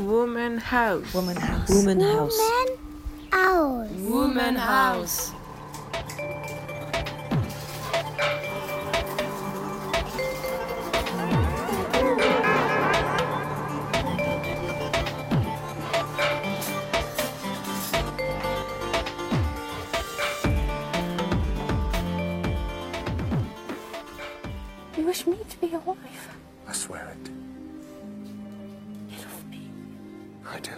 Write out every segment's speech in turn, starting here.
Woman House. Woman House. Woman House. House. Woman House. You wish me to be your wife? I swear it. I do.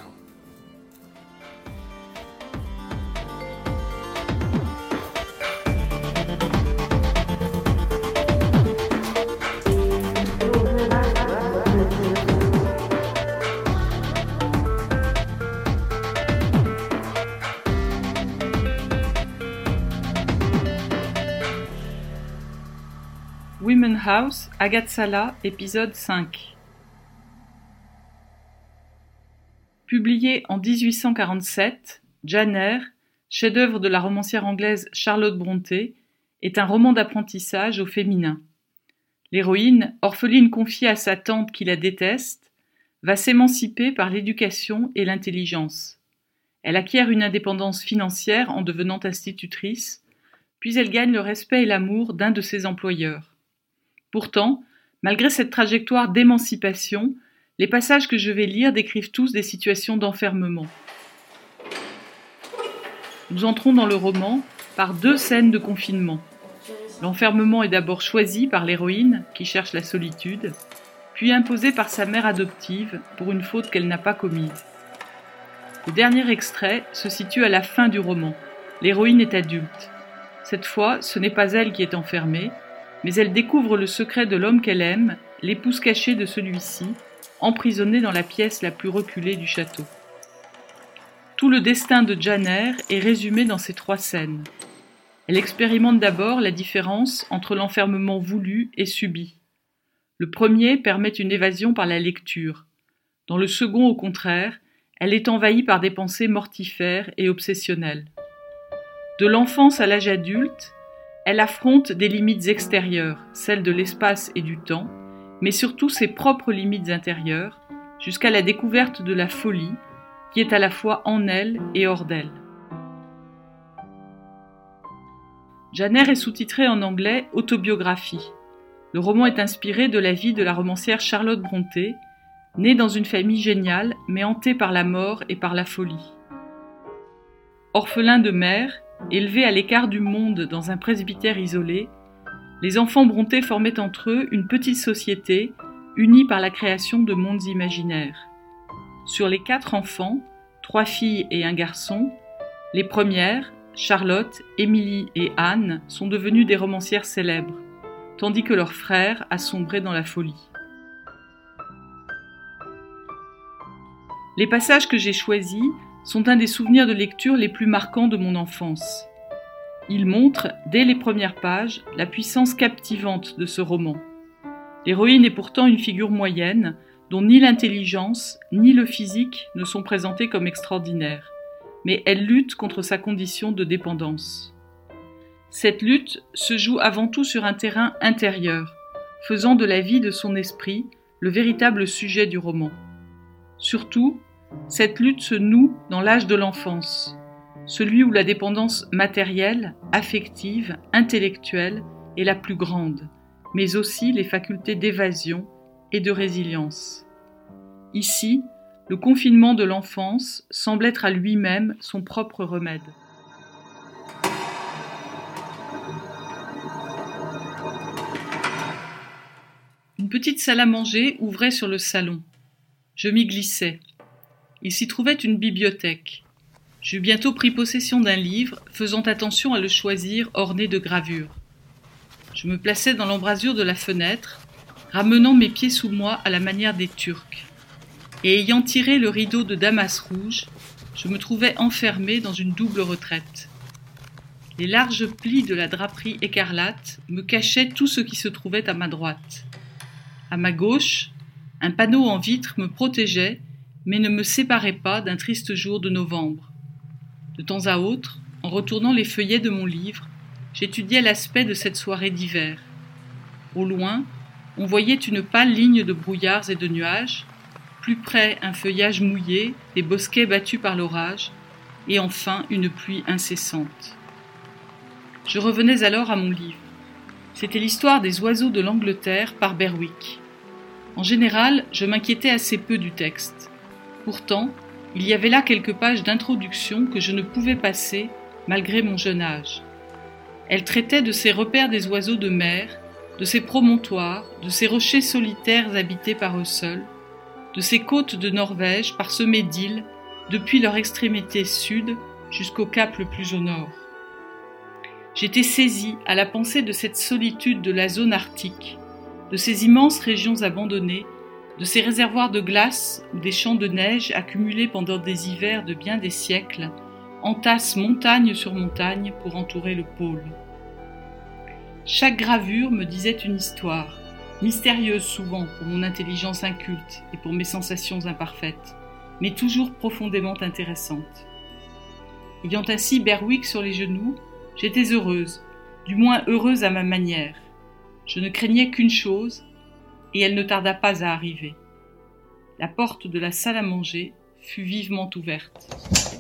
Women House, Agathe Sala, épisode 5. Publié en 1847, Jane chef-d'œuvre de la romancière anglaise Charlotte Brontë, est un roman d'apprentissage au féminin. L'héroïne, orpheline confiée à sa tante qui la déteste, va s'émanciper par l'éducation et l'intelligence. Elle acquiert une indépendance financière en devenant institutrice, puis elle gagne le respect et l'amour d'un de ses employeurs. Pourtant, malgré cette trajectoire d'émancipation, les passages que je vais lire décrivent tous des situations d'enfermement. Nous entrons dans le roman par deux scènes de confinement. L'enfermement est d'abord choisi par l'héroïne, qui cherche la solitude, puis imposé par sa mère adoptive pour une faute qu'elle n'a pas commise. Le dernier extrait se situe à la fin du roman. L'héroïne est adulte. Cette fois, ce n'est pas elle qui est enfermée, mais elle découvre le secret de l'homme qu'elle aime, l'épouse cachée de celui-ci, emprisonnée dans la pièce la plus reculée du château. Tout le destin de Jane Eyre est résumé dans ces trois scènes. Elle expérimente d'abord la différence entre l'enfermement voulu et subi. Le premier permet une évasion par la lecture. Dans le second, au contraire, elle est envahie par des pensées mortifères et obsessionnelles. De l'enfance à l'âge adulte, elle affronte des limites extérieures, celles de l'espace et du temps, mais surtout ses propres limites intérieures, jusqu'à la découverte de la folie, qui est à la fois en elle et hors d'elle. Janer est sous-titré en anglais Autobiographie. Le roman est inspiré de la vie de la romancière Charlotte Brontë, née dans une famille géniale, mais hantée par la mort et par la folie. Orphelin de mère, Élevés à l'écart du monde dans un presbytère isolé, les enfants Brontë formaient entre eux une petite société unie par la création de mondes imaginaires. Sur les quatre enfants, trois filles et un garçon, les premières, Charlotte, Émilie et Anne, sont devenues des romancières célèbres, tandis que leur frère a sombré dans la folie. Les passages que j'ai choisis sont un des souvenirs de lecture les plus marquants de mon enfance. Il montre, dès les premières pages, la puissance captivante de ce roman. L'héroïne est pourtant une figure moyenne, dont ni l'intelligence ni le physique ne sont présentés comme extraordinaires, mais elle lutte contre sa condition de dépendance. Cette lutte se joue avant tout sur un terrain intérieur, faisant de la vie de son esprit le véritable sujet du roman. Surtout, cette lutte se noue dans l'âge de l'enfance, celui où la dépendance matérielle, affective, intellectuelle est la plus grande, mais aussi les facultés d'évasion et de résilience. Ici, le confinement de l'enfance semble être à lui-même son propre remède. Une petite salle à manger ouvrait sur le salon. Je m'y glissais. Il s'y trouvait une bibliothèque. J'eus bientôt pris possession d'un livre, faisant attention à le choisir orné de gravures. Je me plaçais dans l'embrasure de la fenêtre, ramenant mes pieds sous moi à la manière des Turcs. Et ayant tiré le rideau de damas rouge, je me trouvais enfermé dans une double retraite. Les larges plis de la draperie écarlate me cachaient tout ce qui se trouvait à ma droite. À ma gauche, un panneau en vitre me protégeait, mais ne me séparait pas d'un triste jour de novembre. De temps à autre, en retournant les feuillets de mon livre, j'étudiais l'aspect de cette soirée d'hiver. Au loin, on voyait une pâle ligne de brouillards et de nuages, plus près un feuillage mouillé, des bosquets battus par l'orage, et enfin une pluie incessante. Je revenais alors à mon livre. C'était l'histoire des oiseaux de l'Angleterre par Berwick. En général, je m'inquiétais assez peu du texte. Pourtant, il y avait là quelques pages d'introduction que je ne pouvais passer malgré mon jeune âge. Elle traitait de ces repères des oiseaux de mer, de ces promontoires, de ces rochers solitaires habités par eux seuls, de ces côtes de Norvège parsemées d'îles depuis leur extrémité sud jusqu'au cap le plus au nord. J'étais saisi à la pensée de cette solitude de la zone arctique, de ces immenses régions abandonnées, de ces réservoirs de glace ou des champs de neige accumulés pendant des hivers de bien des siècles, entassent montagne sur montagne pour entourer le pôle. Chaque gravure me disait une histoire, mystérieuse souvent pour mon intelligence inculte et pour mes sensations imparfaites, mais toujours profondément intéressante. Ayant ainsi Berwick sur les genoux, j'étais heureuse, du moins heureuse à ma manière. Je ne craignais qu'une chose, et elle ne tarda pas à arriver. La porte de la salle à manger fut vivement ouverte.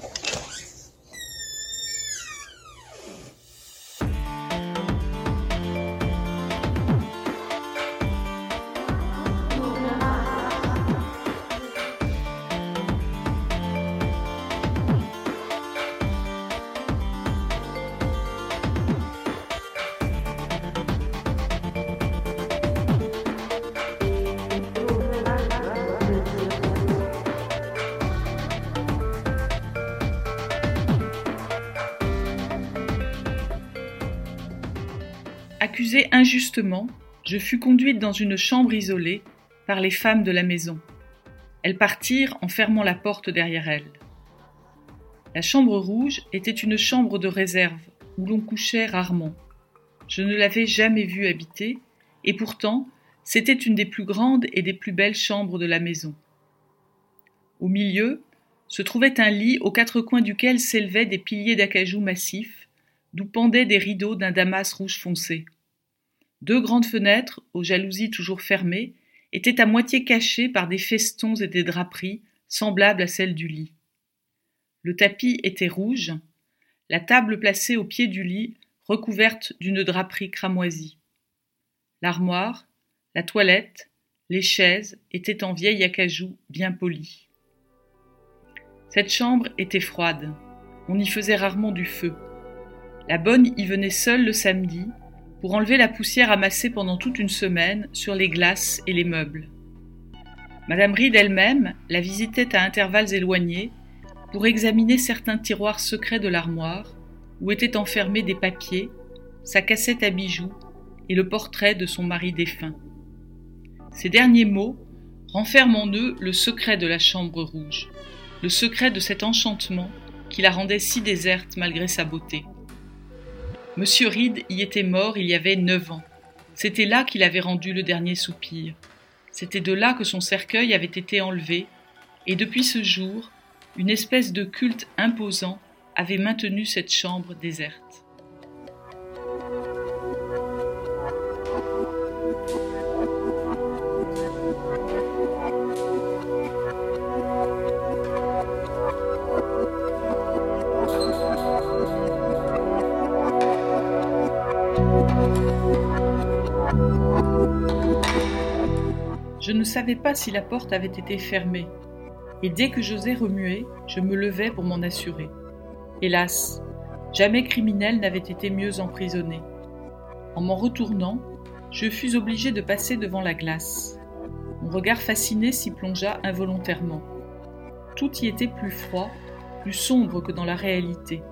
Injustement, je fus conduite dans une chambre isolée par les femmes de la maison. Elles partirent en fermant la porte derrière elles. La chambre rouge était une chambre de réserve où l'on couchait rarement. Je ne l'avais jamais vue habiter, et pourtant c'était une des plus grandes et des plus belles chambres de la maison. Au milieu se trouvait un lit aux quatre coins duquel s'élevaient des piliers d'acajou massifs, d'où pendaient des rideaux d'un damas rouge foncé. Deux grandes fenêtres, aux jalousies toujours fermées, étaient à moitié cachées par des festons et des draperies semblables à celles du lit. Le tapis était rouge, la table placée au pied du lit recouverte d'une draperie cramoisie. L'armoire, la toilette, les chaises étaient en vieil acajou bien poli. Cette chambre était froide. On y faisait rarement du feu. La bonne y venait seule le samedi pour enlever la poussière amassée pendant toute une semaine sur les glaces et les meubles. Madame Reed elle-même la visitait à intervalles éloignés pour examiner certains tiroirs secrets de l'armoire où étaient enfermés des papiers, sa cassette à bijoux et le portrait de son mari défunt. Ces derniers mots renferment en eux le secret de la chambre rouge, le secret de cet enchantement qui la rendait si déserte malgré sa beauté. Monsieur Reed y était mort il y avait neuf ans. C'était là qu'il avait rendu le dernier soupir. C'était de là que son cercueil avait été enlevé, et depuis ce jour, une espèce de culte imposant avait maintenu cette chambre déserte. Je ne savais pas si la porte avait été fermée, et dès que j'osais remuer, je me levais pour m'en assurer. Hélas, jamais criminel n'avait été mieux emprisonné. En m'en retournant, je fus obligé de passer devant la glace. Mon regard fasciné s'y plongea involontairement. Tout y était plus froid, plus sombre que dans la réalité.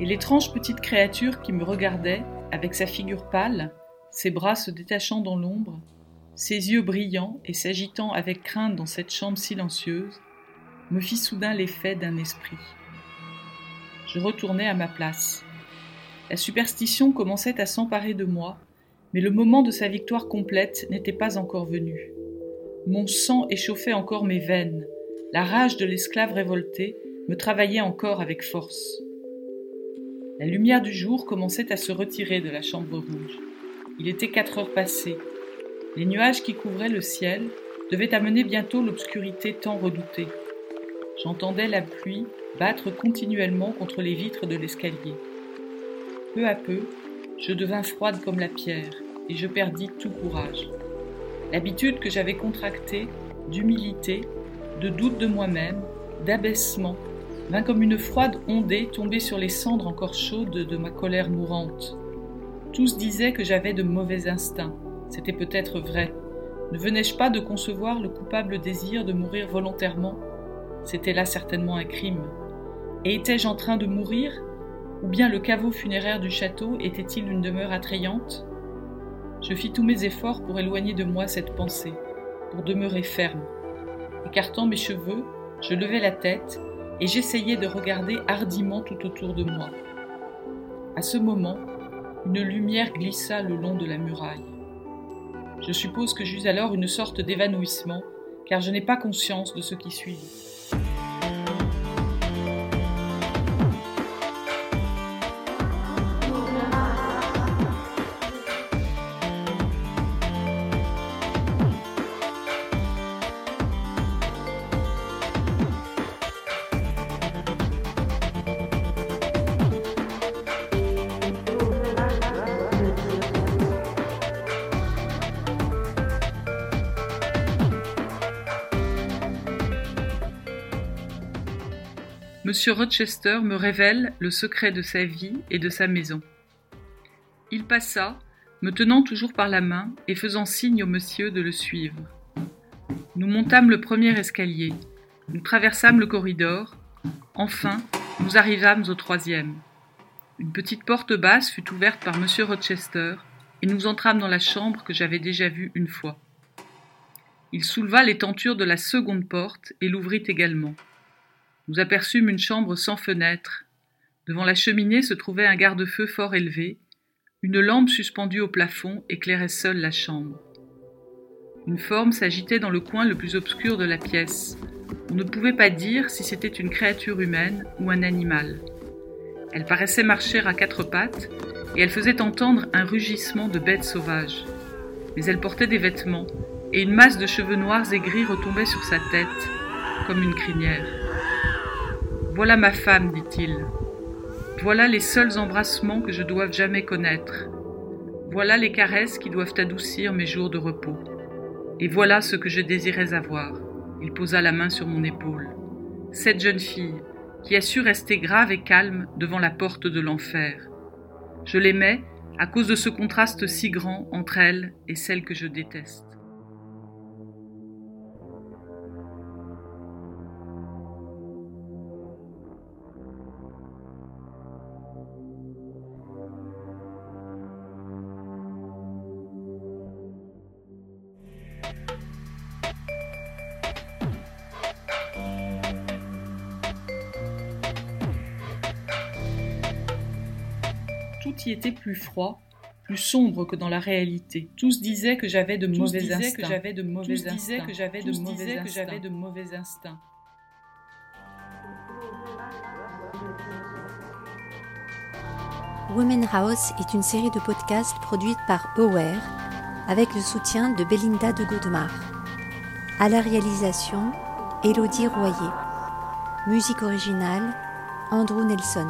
Et l'étrange petite créature qui me regardait, avec sa figure pâle, ses bras se détachant dans l'ombre, ses yeux brillants et s'agitant avec crainte dans cette chambre silencieuse, me fit soudain l'effet d'un esprit. Je retournai à ma place. La superstition commençait à s'emparer de moi, mais le moment de sa victoire complète n'était pas encore venu. Mon sang échauffait encore mes veines, la rage de l'esclave révolté me travaillait encore avec force. La lumière du jour commençait à se retirer de la chambre rouge. Il était quatre heures passées, les nuages qui couvraient le ciel devait amener bientôt l'obscurité tant redoutée. J'entendais la pluie battre continuellement contre les vitres de l'escalier. Peu à peu, je devins froide comme la pierre et je perdis tout courage. L'habitude que j'avais contractée d'humilité, de doute de moi-même, d'abaissement, vint comme une froide ondée tomber sur les cendres encore chaudes de ma colère mourante. Tous disaient que j'avais de mauvais instincts. C'était peut-être vrai. Ne venais-je pas de concevoir le coupable désir de mourir volontairement? C'était là certainement un crime. Et étais-je en train de mourir? Ou bien le caveau funéraire du château était-il une demeure attrayante? Je fis tous mes efforts pour éloigner de moi cette pensée, pour demeurer ferme. Écartant mes cheveux, je levai la tête et j'essayais de regarder hardiment tout autour de moi. À ce moment, une lumière glissa le long de la muraille. Je suppose que j'eus alors une sorte d'évanouissement, car je n'ai pas conscience de ce qui suivit. Monsieur Rochester me révèle le secret de sa vie et de sa maison. Il passa, me tenant toujours par la main et faisant signe au monsieur de le suivre. Nous montâmes le premier escalier, nous traversâmes le corridor, enfin nous arrivâmes au troisième. Une petite porte basse fut ouverte par monsieur Rochester et nous entrâmes dans la chambre que j'avais déjà vue une fois. Il souleva les tentures de la seconde porte et l'ouvrit également. Nous aperçûmes une chambre sans fenêtre. Devant la cheminée se trouvait un garde-feu fort élevé. Une lampe suspendue au plafond éclairait seule la chambre. Une forme s'agitait dans le coin le plus obscur de la pièce. On ne pouvait pas dire si c'était une créature humaine ou un animal. Elle paraissait marcher à quatre pattes et elle faisait entendre un rugissement de bête sauvage. Mais elle portait des vêtements et une masse de cheveux noirs et gris retombait sur sa tête comme une crinière. Voilà ma femme, dit-il. Voilà les seuls embrassements que je doive jamais connaître. Voilà les caresses qui doivent adoucir mes jours de repos. Et voilà ce que je désirais avoir. Il posa la main sur mon épaule. Cette jeune fille, qui a su rester grave et calme devant la porte de l'enfer. Je l'aimais à cause de ce contraste si grand entre elle et celle que je déteste. Y était plus froid, plus sombre que dans la réalité. Tous disaient que j'avais de mauvais instincts. que j'avais de mauvais Tous disaient que j'avais de mauvais que j'avais de mauvais instincts. Women House est une série de podcasts produite par Aware avec le soutien de Belinda de Godemar. À la réalisation, Elodie Royer. Musique originale, Andrew Nelson.